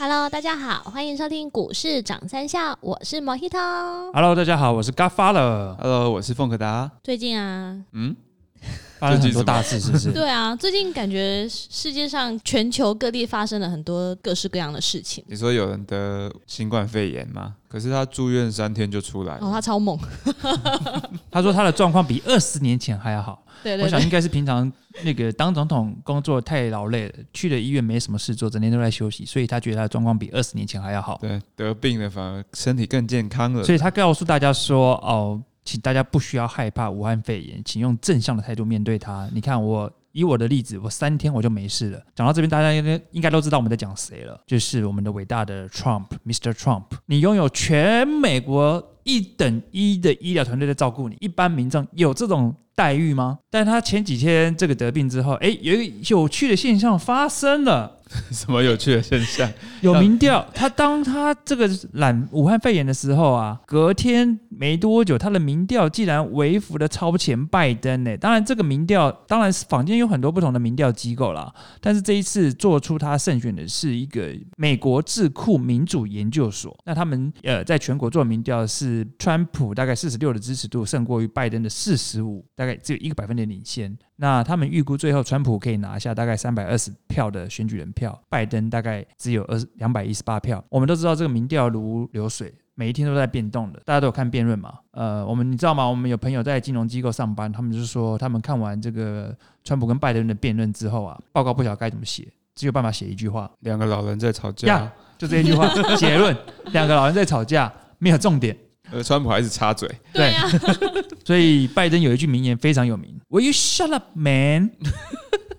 Hello，大家好，欢迎收听股市涨三笑，我是 Mojito。Hello，大家好，我是 Godfather。Hello，我是凤可达。最近啊，嗯，发生很多大事，是不是？对啊，最近感觉世界上全球各地发生了很多各式各样的事情。你说有人得新冠肺炎吗？可是他住院三天就出来了。哦，他超猛，他说他的状况比二十年前还要好。对对对，我想应该是平常那个当总统工作太劳累了，去了医院没什么事做，整天都在休息，所以他觉得他的状况比二十年前还要好。对，得病了反而身体更健康了。所以他告诉大家说：“哦，请大家不需要害怕武汉肺炎，请用正向的态度面对它。你看我。”以我的例子，我三天我就没事了。讲到这边，大家应该应该都知道我们在讲谁了，就是我们的伟大的 Trump，Mr. Trump。你拥有全美国一等一的医疗团队在照顾你，一般民众有这种待遇吗？但他前几天这个得病之后，哎，有一个有趣的现象发生了。什么有趣的现象？有民调，他当他这个染武汉肺炎的时候啊，隔天没多久，他的民调竟然微幅的超前拜登呢。当然，这个民调当然是坊间有很多不同的民调机构啦，但是这一次做出他胜选的是一个美国智库民主研究所。那他们呃在全国做民调是川普大概四十六的支持度胜过于拜登的四十五，大概只有一个百分点领先。那他们预估最后川普可以拿下大概三百二十票的选举人票，拜登大概只有二两百一十八票。我们都知道这个民调如流水，每一天都在变动的。大家都有看辩论嘛？呃，我们你知道吗？我们有朋友在金融机构上班，他们就是说，他们看完这个川普跟拜登的辩论之后啊，报告不晓得该怎么写，只有办法写一句话，两个老人在吵架呀，就这一句话 结论：两个老人在吵架，没有重点。而川普还是插嘴。对呀、所以拜登有一句名言非常有名：“Will you shut up, man？”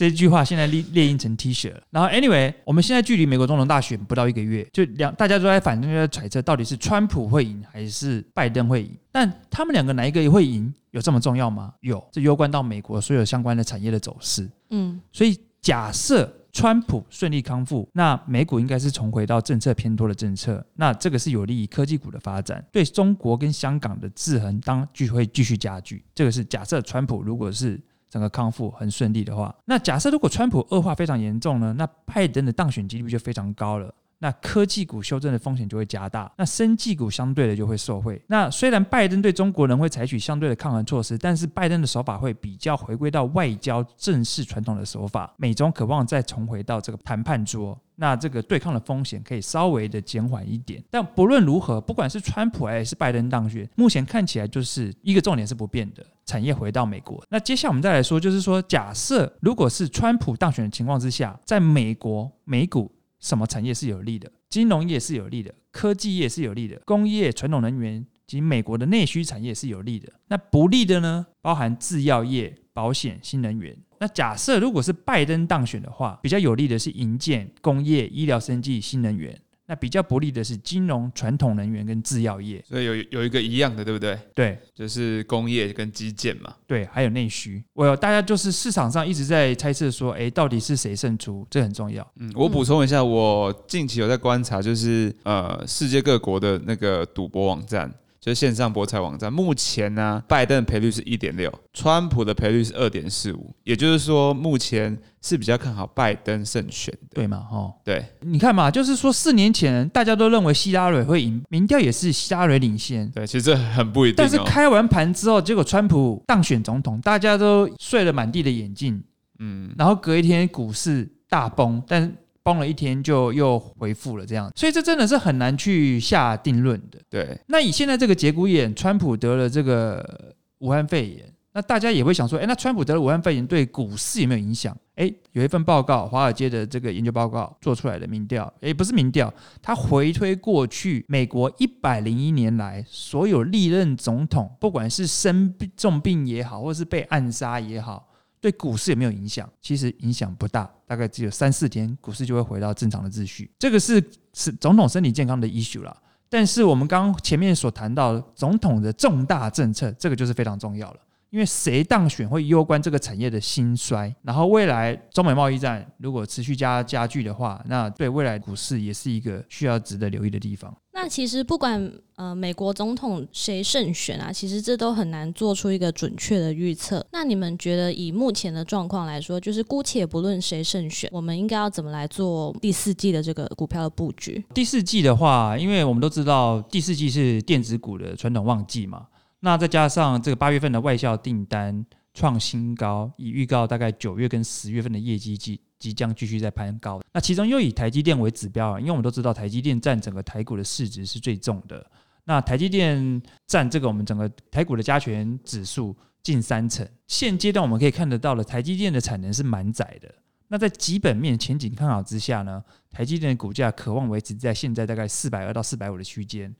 这句话现在列列印成 T 恤了。然后，anyway，我们现在距离美国总统大选不到一个月，就两大家都在反正就在揣测，到底是川普会赢还是拜登会赢？但他们两个哪一个会赢，有这么重要吗？有，这攸关到美国所有相关的产业的走势。嗯，所以假设川普顺利康复，那美股应该是重回到政策偏多的政策，那这个是有利于科技股的发展，对中国跟香港的制衡当继续会继续加剧。这个是假设川普如果是整个康复很顺利的话，那假设如果川普恶化非常严重呢，那拜登的当选几率就非常高了。那科技股修正的风险就会加大，那生技股相对的就会受惠。那虽然拜登对中国人会采取相对的抗衡措施，但是拜登的手法会比较回归到外交正式传统的手法，美中渴望再重回到这个谈判桌。那这个对抗的风险可以稍微的减缓一点，但不论如何，不管是川普还是拜登当选，目前看起来就是一个重点是不变的，产业回到美国。那接下来我们再来说，就是说，假设如果是川普当选的情况之下，在美国美股什么产业是有利的？金融业是有利的，科技业是有利的，工业、传统能源及美国的内需产业是有利的。那不利的呢？包含制药业、保险、新能源。那假设如果是拜登当选的话，比较有利的是营建、工业、医疗、生技、新能源。那比较不利的是金融、传统能源跟制药业。所以有有一个一样的，对不对？对就是工业跟基建嘛。对，还有内需。我有大家就是市场上一直在猜测说，诶，到底是谁胜出？这很重要。嗯，我补充一下，我近期有在观察，就是呃，世界各国的那个赌博网站。就是线上博彩网站，目前呢，拜登的赔率是一点六，川普的赔率是二点四五，也就是说，目前是比较看好拜登胜选的。对吗？哦，对，你看嘛，就是说四年前大家都认为希拉蕊会赢，民调也是希拉蕊领先。对，其实这很不一定、哦。但是开完盘之后，结果川普当选总统，大家都睡了满地的眼镜。嗯，然后隔一天股市大崩，但崩了一天就又恢复了，这样，所以这真的是很难去下定论的。对，那以现在这个节骨眼，川普得了这个武汉肺炎，那大家也会想说，哎，那川普得了武汉肺炎对股市有没有影响？哎，有一份报告，华尔街的这个研究报告做出来的民调，哎，不是民调，它回推过去美国一百零一年来所有历任总统，不管是生病重病也好，或是被暗杀也好。对股市有没有影响？其实影响不大，大概只有三四天，股市就会回到正常的秩序。这个是是总统身体健康的 issue 啦。但是我们刚前面所谈到总统的重大政策，这个就是非常重要了。因为谁当选会攸关这个产业的兴衰。然后未来中美贸易战如果持续加加剧的话，那对未来股市也是一个需要值得留意的地方。那其实不管呃美国总统谁胜选啊，其实这都很难做出一个准确的预测。那你们觉得以目前的状况来说，就是姑且不论谁胜选，我们应该要怎么来做第四季的这个股票的布局？第四季的话，因为我们都知道第四季是电子股的传统旺季嘛，那再加上这个八月份的外销订单创新高，已预告大概九月跟十月份的业绩即。即将继续在攀高，那其中又以台积电为指标啊，因为我们都知道台积电占整个台股的市值是最重的。那台积电占这个我们整个台股的加权指数近三成。现阶段我们可以看得到了，台积电的产能是满载的。那在基本面前景看好之下呢，台积电的股价渴望维持在现在大概四百二到四百五的区间。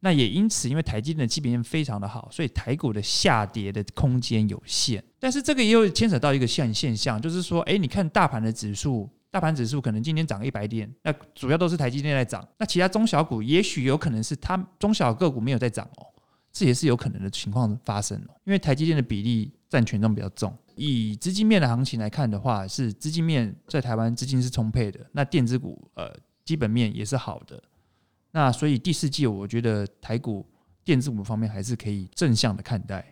那也因此，因为台积电的基本面非常的好，所以台股的下跌的空间有限。但是这个也有牵扯到一个现现象，就是说，哎，你看大盘的指数，大盘指数可能今天涨一百点，那主要都是台积电在涨，那其他中小股也许有可能是它中小个股没有在涨哦，这也是有可能的情况发生哦。因为台积电的比例占权重比较重，以资金面的行情来看的话，是资金面在台湾资金是充沛的，那电子股呃基本面也是好的。那所以第四季，我觉得台股电子股方面还是可以正向的看待。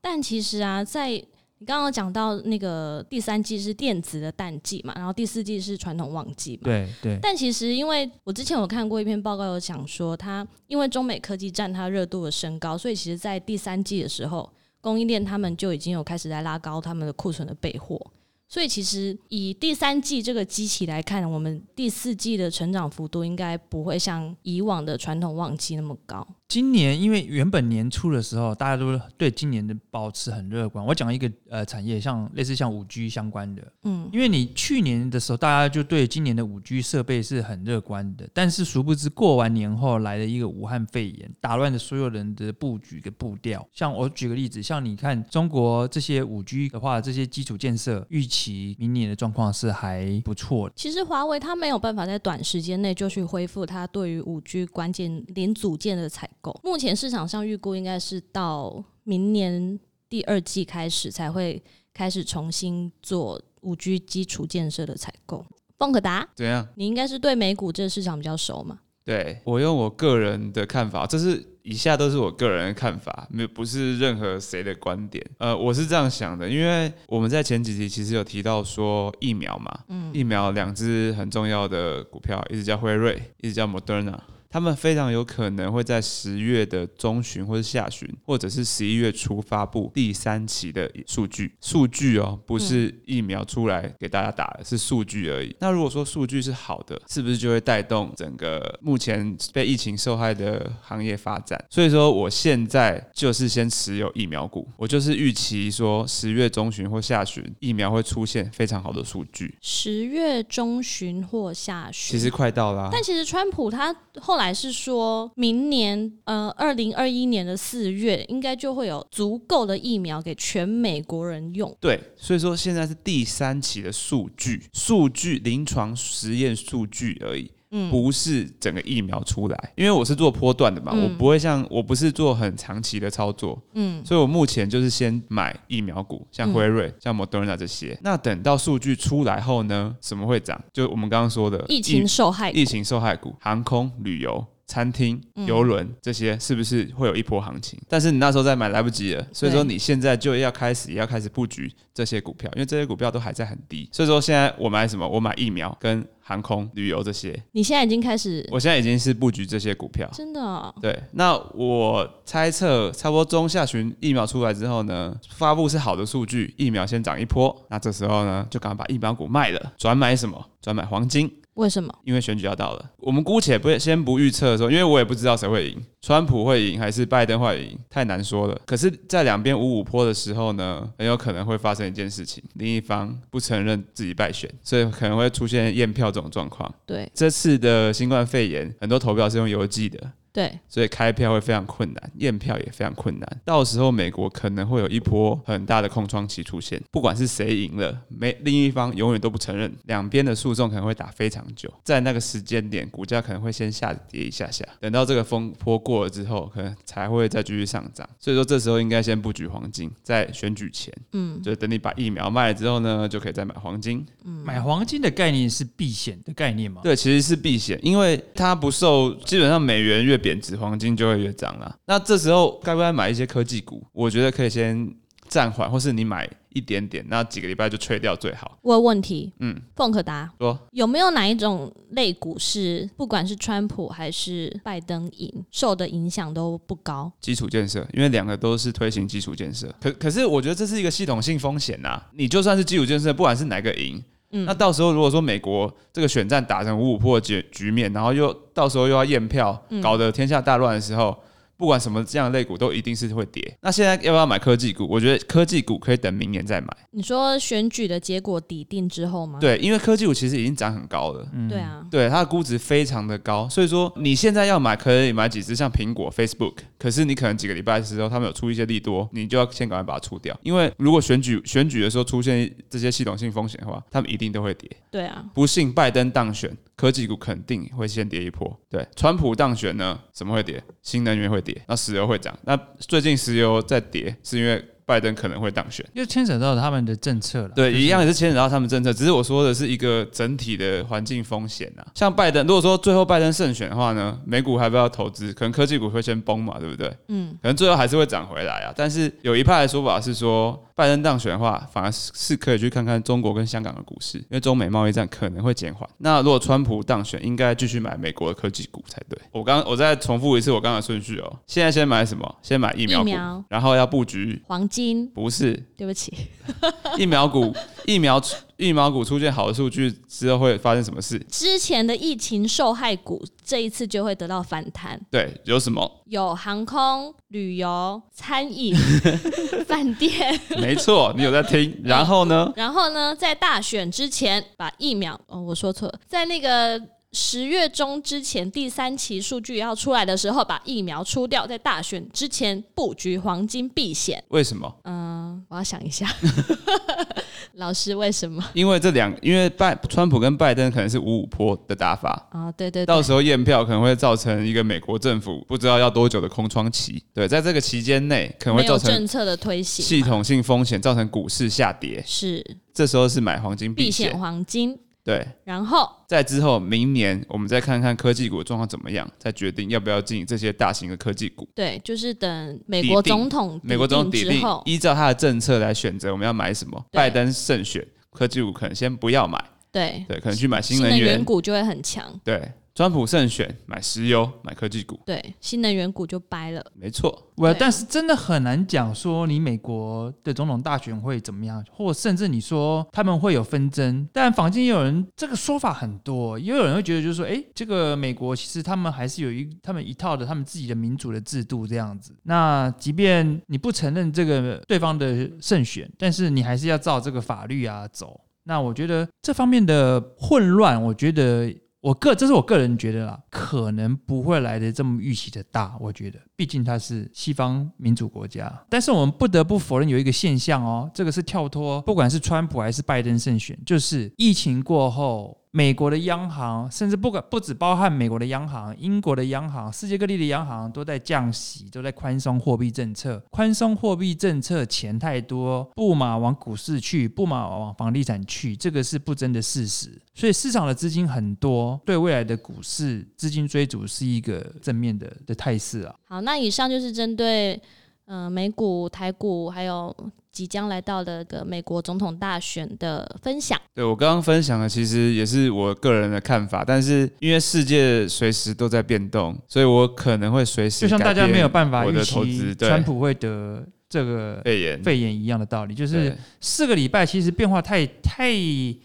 但其实啊，在你刚刚讲到那个第三季是电子的淡季嘛，然后第四季是传统旺季嘛。对对。但其实，因为我之前有看过一篇报告，有讲说，它因为中美科技战它热度的升高，所以其实在第三季的时候，供应链他们就已经有开始在拉高他们的库存的备货。所以其实以第三季这个机器来看，我们第四季的成长幅度应该不会像以往的传统旺季那么高。今年因为原本年初的时候，大家都对今年的保持很乐观。我讲一个呃产业，像类似像五 G 相关的，嗯，因为你去年的时候，大家就对今年的五 G 设备是很乐观的，但是殊不知过完年后来了一个武汉肺炎，打乱了所有人的布局的步调。像我举个例子，像你看中国这些五 G 的话，这些基础建设预期明年的状况是还不错的。其实华为它没有办法在短时间内就去恢复它对于五 G 关键零组件的采。目前市场上预估应该是到明年第二季开始才会开始重新做五 G 基础建设的采购。凤可达怎样？你应该是对美股这个市场比较熟嘛？对我用我个人的看法，这是以下都是我个人的看法，没不是任何谁的观点。呃，我是这样想的，因为我们在前几集其实有提到说疫苗嘛，嗯，疫苗两只很重要的股票，一只叫辉瑞，一只叫 Moderna。他们非常有可能会在十月的中旬或者下旬，或者是十一月初发布第三期的数据。数据哦，不是疫苗出来给大家打的，是数据而已。那如果说数据是好的，是不是就会带动整个目前被疫情受害的行业发展？所以说，我现在就是先持有疫苗股，我就是预期说十月中旬或下旬疫苗会出现非常好的数据。十月中旬或下旬，其实快到了。但其实川普他后来。还是说明年，呃，二零二一年的四月，应该就会有足够的疫苗给全美国人用。对，所以说现在是第三期的数据，数据临床实验数据而已。不是整个疫苗出来，因为我是做波段的嘛，我不会像我不是做很长期的操作，嗯，所以我目前就是先买疫苗股，像辉瑞、像 Moderna 这些。那等到数据出来后呢，什么会涨？就我们刚刚说的疫情受害、疫情受害股、航空旅游。餐厅、游轮这些是不是会有一波行情？但是你那时候再买来不及了，所以说你现在就要开始也要开始布局这些股票，因为这些股票都还在很低。所以说现在我买什么？我买疫苗跟航空旅游这些。你现在已经开始？我现在已经是布局这些股票，真的。对，那我猜测差不多中下旬疫苗出来之后呢，发布是好的数据，疫苗先涨一波，那这时候呢就赶快把疫苗股卖了，转买什么？转买黄金。为什么？因为选举要到了，我们姑且不先不预测的时候，因为我也不知道谁会赢，川普会赢还是拜登会赢，太难说了。可是，在两边五五坡的时候呢，很有可能会发生一件事情，另一方不承认自己败选，所以可能会出现验票这种状况。对，这次的新冠肺炎，很多投票是用邮寄的。对，所以开票会非常困难，验票也非常困难。到时候美国可能会有一波很大的空窗期出现，不管是谁赢了，没另一方永远都不承认，两边的诉讼可能会打非常久。在那个时间点，股价可能会先下跌一下下，等到这个风波过了之后，可能才会再继续上涨。所以说这时候应该先布局黄金，在选举前，嗯，就等你把疫苗卖了之后呢，就可以再买黄金。嗯买黄金的概念是避险的概念吗？对，其实是避险，因为它不受，基本上美元越贬值，黄金就会越涨啊。那这时候该不该买一些科技股？我觉得可以先暂缓，或是你买一点点，那几个礼拜就吹掉最好。我有问题，嗯，凤可达说有没有哪一种类股是不管是川普还是拜登赢，受的影响都不高？基础建设，因为两个都是推行基础建设，可可是我觉得这是一个系统性风险呐、你就算是基础建设，不管是哪个赢，嗯。那到时候如果说美国这个选战打成五五破局局面，然后又到时候又要验票，嗯。搞得天下大乱的时候，不管什么这样的类股都一定是会跌。那现在要不要买科技股？我觉得科技股可以等明年再买。你说选举的结果底定之后吗？对，因为科技股其实已经涨很高了。嗯对啊，对它的估值非常的高，所以说你现在要买可以买几只像苹果、Facebook，可是你可能几个礼拜之后他们有出一些利多，你就要先赶快把它出掉，因为如果选举选举的时候出现这些系统性风险的话，他们一定都会跌。对啊，不信拜登当选，科技股肯定会先跌一波。对，川普当选呢，什么会跌？新能源会跌，那石油会涨。那最近石油在跌，是因为拜登可能会当选。就牵扯到他们的政策了。对，就是一样也是牵扯到他们政策，只是我说的是一个整体的环境风险啊。像拜登，如果说最后拜登胜选的话呢，美股还不要投资，可能科技股会先崩嘛，对不对？嗯，可能最后还是会涨回来啊。但是有一派的说法是说，拜登当选的话，反而是是可以去看看中国跟香港的股市，因为中美贸易战可能会减缓。那如果川普当选，应该继续买美国的科技股才对。我刚我再重复一次我刚刚的顺序哦，现在先买什么？先买疫苗股，疫苗然后要布局，黄金，不是对不起，疫苗股，疫苗出疫苗股出现好的数据之后会发生什么事？之前的疫情受害股这一次就会得到反弹，对，有什么？有航空、旅游、餐饮、饭店。没错，你有在听。然后呢？然后呢，在大选之前把疫苗，哦，我说错了，在那个十月中之前，第三期数据要出来的时候，把疫苗出掉，在大选之前布局黄金避险。为什么？嗯、我要想一下，老师为什么因为这两，因为拜川普跟拜登可能是五五坡的打法，啊、对对对到，时候验票可能会造成一个美国政府不知道要多久的空窗期。对，在这个期间内可能会造成政策的推行，系统性风险，造成股市下跌。是这时候是买黄金避险。黄金。对，然后？在之后明年我们再看看科技股的状况怎么样，再决定要不要进这些大型的科技股。对，就是等美国总统美国总统底定之后，依照他的政策来选择我们要买什么。拜登胜选，科技股可能先不要买，对。对，可能去买新新能。源股就会很强，对，川普胜选，买石油，买科技股，对，新能源股就掰了。没错。我对但是真的很难讲说你美国的总统大选会怎么样，或甚至你说他们会有纷争。但坊间也有人这个说法很多，也有人会觉得就是说，哎，这个美国其实他们还是有一他们一套的他们自己的民主的制度这样子。那即便你不承认这个对方的胜选，但是你还是要照这个法律啊走。那我觉得这方面的混乱，我觉得我个这是我个人觉得啦，可能不会来的这么预期的大。我觉得，毕竟它是西方民主国家，但是我们不得不否认有一个现象哦，这个是跳脱，不管是川普还是拜登胜选，就是疫情过后。美国的央行，甚至不管不只包含美国的央行、英国的央行，世界各地的央行都在降息，都在宽松货币政策。宽松货币政策钱太多，不嘛往股市去，不嘛往房地产去，这个是不争的事实。所以市场的资金很多，对未来的股市资金追逐是一个正面的的态势啊。好，那以上就是针对嗯、美股、台股还有即将来到的个美国总统大选的分享。对我刚刚分享的，其实也是我个人的看法，但是因为世界随时都在变动，所以我可能会随时就像大家没有办法预期川普会得这个肺炎，肺炎一样的道理，就是四个礼拜其实变化太太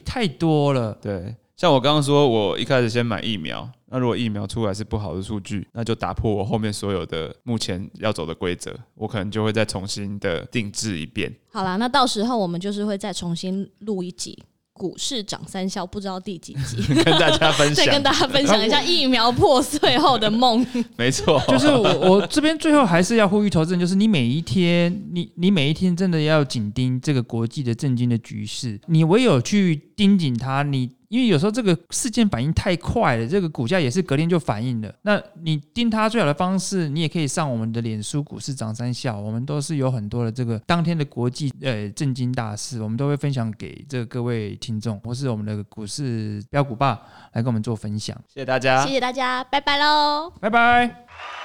太多了。对，像我刚刚说，我一开始先买疫苗，那如果疫苗出来是不好的数据，那就打破我后面所有的目前要走的规则，我可能就会再重新的定制一遍。好啦，那到时候我们就是会再重新录一集股市涨三笑，不知道第几集，跟大家分 享，再跟大家分享一下 疫苗破碎后的梦。没错，就是我我这边最后还是要呼吁投资人，就是你每一天，你你每一天真的要紧盯这个国际的震惊的局势，你唯有去盯紧它，你因为有时候这个事件反应太快了，这个股价也是隔天就反应了。那你盯它最好的方式，你也可以上我们的脸书股市涨三笑，我们都是有很多的这个当天的国际呃震惊大事，我们都会分享给这个各位听众，或是我们的股市标股爸来跟我们做分享。谢谢大家谢。谢大家，拜拜喽。拜拜。